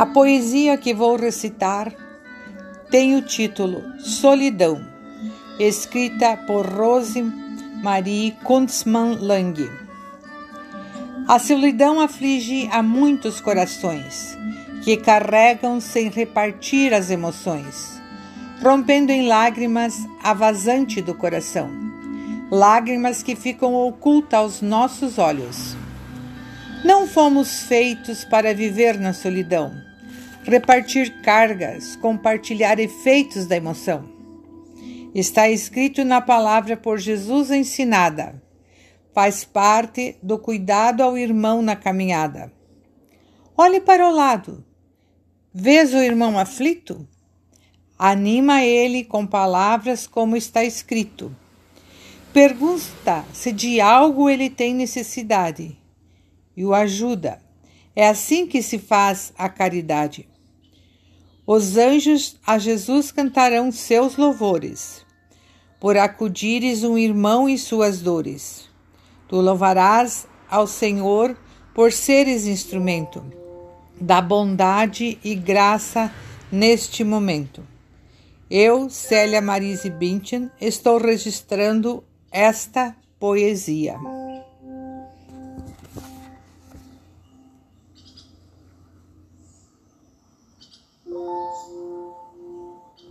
A poesia que vou recitar tem o título Solidão, escrita por Rose Marie Kunzmann Lang. A solidão aflige a muitos corações que carregam sem repartir as emoções, rompendo em lágrimas a vazante do coração, lágrimas que ficam ocultas aos nossos olhos. Não fomos feitos para viver na solidão, repartir cargas, compartilhar efeitos da emoção. Está escrito na palavra por Jesus ensinada. Faz parte do cuidado ao irmão na caminhada. Olhe para o lado. Vês o irmão aflito? Anima ele com palavras como está escrito. Pergunta se de algo ele tem necessidade e o ajuda. É assim que se faz a caridade. Os anjos a Jesus cantarão seus louvores, por acudires um irmão em suas dores. Tu louvarás ao Senhor por seres instrumento da bondade e graça neste momento. Eu, Célia Marise Bintin, estou registrando esta poesia.